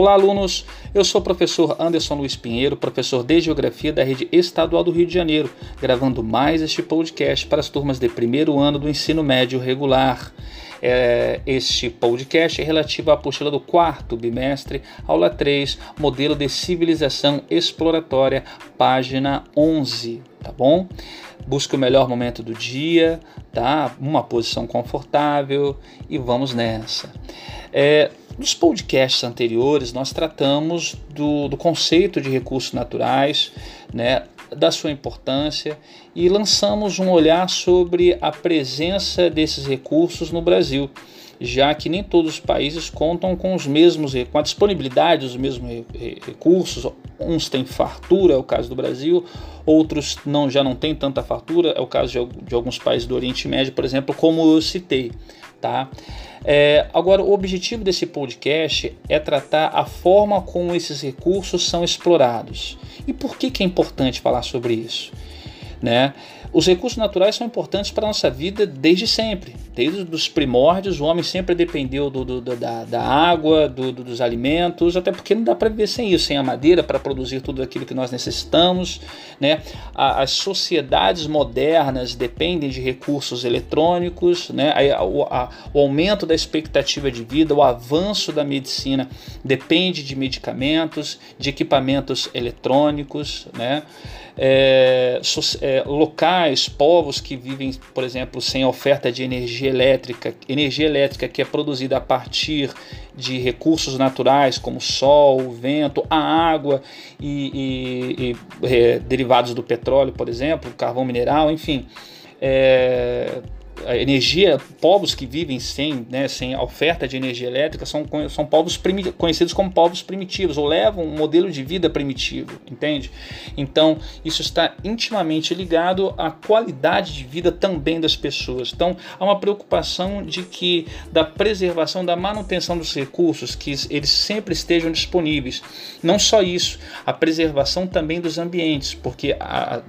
Olá, alunos! Eu sou o professor Anderson Luiz Pinheiro, professor de Geografia da Rede Estadual do Rio de Janeiro, gravando mais este podcast para as turmas de primeiro ano do ensino médio regular. É, este podcast é relativo à apostila do quarto bimestre, aula 3, modelo de civilização exploratória, página 11, tá bom? Busque o melhor momento do dia, tá? Uma posição confortável e vamos nessa. É, nos podcasts anteriores, nós tratamos do, do conceito de recursos naturais, né, da sua importância e lançamos um olhar sobre a presença desses recursos no Brasil, já que nem todos os países contam com os mesmos com a disponibilidade dos mesmos recursos. Uns têm fartura, é o caso do Brasil, outros não já não têm tanta fartura, é o caso de, de alguns países do Oriente Médio, por exemplo, como eu citei tá? É, agora, o objetivo desse podcast é tratar a forma como esses recursos são explorados. E por que, que é importante falar sobre isso? Né? Os recursos naturais são importantes para a nossa vida desde sempre. Desde os primórdios, o homem sempre dependeu do, do, da, da, água, do, dos alimentos, até porque não dá para viver sem isso, sem a madeira para produzir tudo aquilo que nós necessitamos. Né? as sociedades modernas dependem de recursos eletrônicos, né? A, a, o aumento da expectativa de vida, o avanço da medicina depende de medicamentos, de equipamentos eletrônicos. Né? É, so, é, locais, povos que vivem, por exemplo, sem oferta de energia elétrica, energia elétrica que é produzida a partir de recursos naturais como sol, vento, a água e, e, e é, derivados do petróleo, por exemplo, carvão mineral, enfim. É, a energia, povos que vivem sem, né, sem oferta de energia elétrica são, são povos conhecidos como povos primitivos ou levam um modelo de vida primitivo, entende? Então, isso está intimamente ligado à qualidade de vida também das pessoas. Então, há uma preocupação de que da preservação, da manutenção dos recursos, que eles sempre estejam disponíveis. Não só isso, a preservação também dos ambientes, porque a,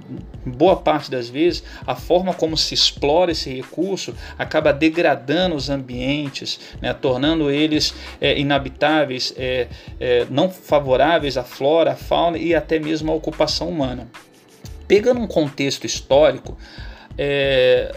boa parte das vezes a forma como se explora esse recurso recurso acaba degradando os ambientes, né, tornando eles é, inabitáveis, é, é, não favoráveis à flora, à fauna e até mesmo à ocupação humana. Pegando um contexto histórico, é,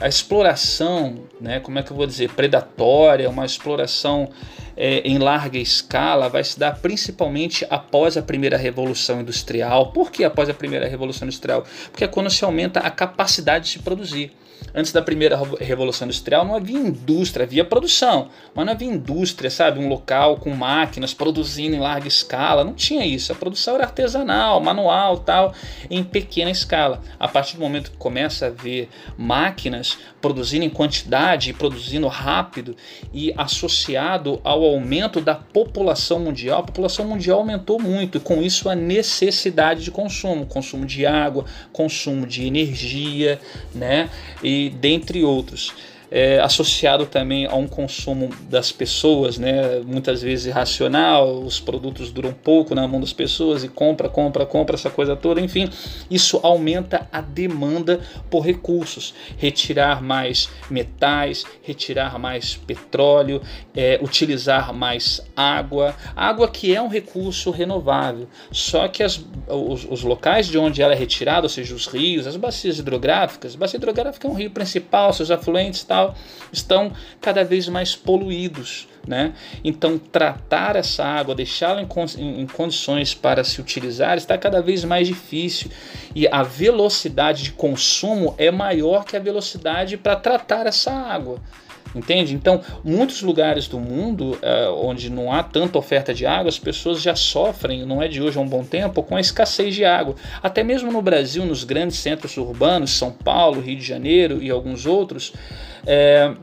a exploração, né, como é que eu vou dizer, predatória, uma exploração é, em larga escala vai se dar principalmente após a primeira revolução industrial. Por que após a primeira revolução industrial? Porque é quando se aumenta a capacidade de produzir. Antes da primeira revolução industrial não havia indústria, havia produção, mas não havia indústria, sabe? Um local com máquinas produzindo em larga escala, não tinha isso. A produção era artesanal, manual, tal, em pequena escala. A partir do momento que começa a haver máquinas produzindo em quantidade e produzindo rápido e associado ao aumento da população mundial, a população mundial aumentou muito e com isso a necessidade de consumo, consumo de água, consumo de energia, né? E dentre outros é, associado também a um consumo das pessoas, né? muitas vezes irracional, os produtos duram pouco na mão das pessoas e compra, compra, compra, essa coisa toda, enfim, isso aumenta a demanda por recursos, retirar mais metais, retirar mais petróleo, é, utilizar mais água, água que é um recurso renovável, só que as, os, os locais de onde ela é retirada, ou seja, os rios, as bacias hidrográficas, bacia hidrográfica é um rio principal, seus afluentes tal, estão cada vez mais poluídos. Né? Então, tratar essa água, deixá-la em, em, condições para se utilizar, está cada vez mais difícil. E a velocidade de consumo é maior que a velocidade para tratar essa água. Entende? Então, muitos lugares do mundo uh, onde não há tanta oferta de água, as pessoas já sofrem, não é de hoje há um bom tempo, com a escassez de água. Até mesmo no Brasil, nos grandes centros urbanos, São Paulo, Rio de Janeiro e alguns outros, é,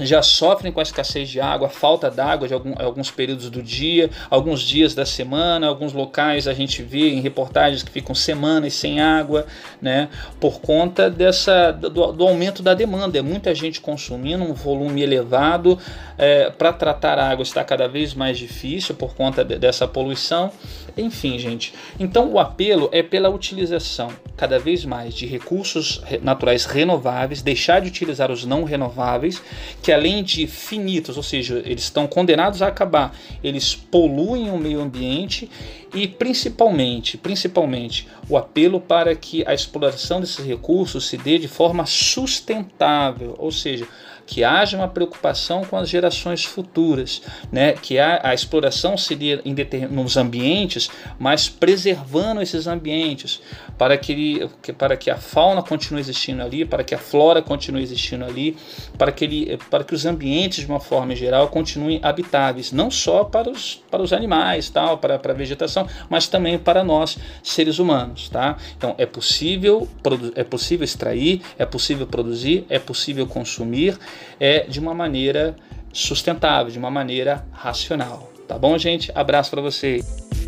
já sofrem com a escassez de água, falta d'água de algum, alguns períodos do dia, alguns dias da semana, alguns locais a gente vê em reportagens que ficam semanas sem água, né, por conta dessa do, do aumento da demanda. É muita gente consumindo um volume elevado, é, para tratar a água está cada vez mais difícil por conta de, dessa poluição. Enfim, gente. Então o apelo é pela utilização cada vez mais de recursos naturais renováveis, deixar de utilizar os não renováveis que além de finitos, ou seja, eles estão condenados a acabar, eles poluem o meio ambiente e principalmente, principalmente o apelo para que a exploração desses recursos se dê de forma sustentável, ou seja, que haja uma preocupação com as gerações futuras, né? que a, a exploração seria em nos ambientes, mas preservando esses ambientes para que, para que a fauna continue existindo ali, para que a flora continue existindo ali, para que, ele, para que os ambientes, de uma forma geral, continuem habitáveis, não só para os, para os animais, tal, para, para a vegetação, mas também para nós, seres humanos. Tá? Então é possível, é possível extrair, é possível produzir, é possível consumir, é de uma maneira sustentável, de uma maneira racional. Tá bom, gente? Abraço para vocês.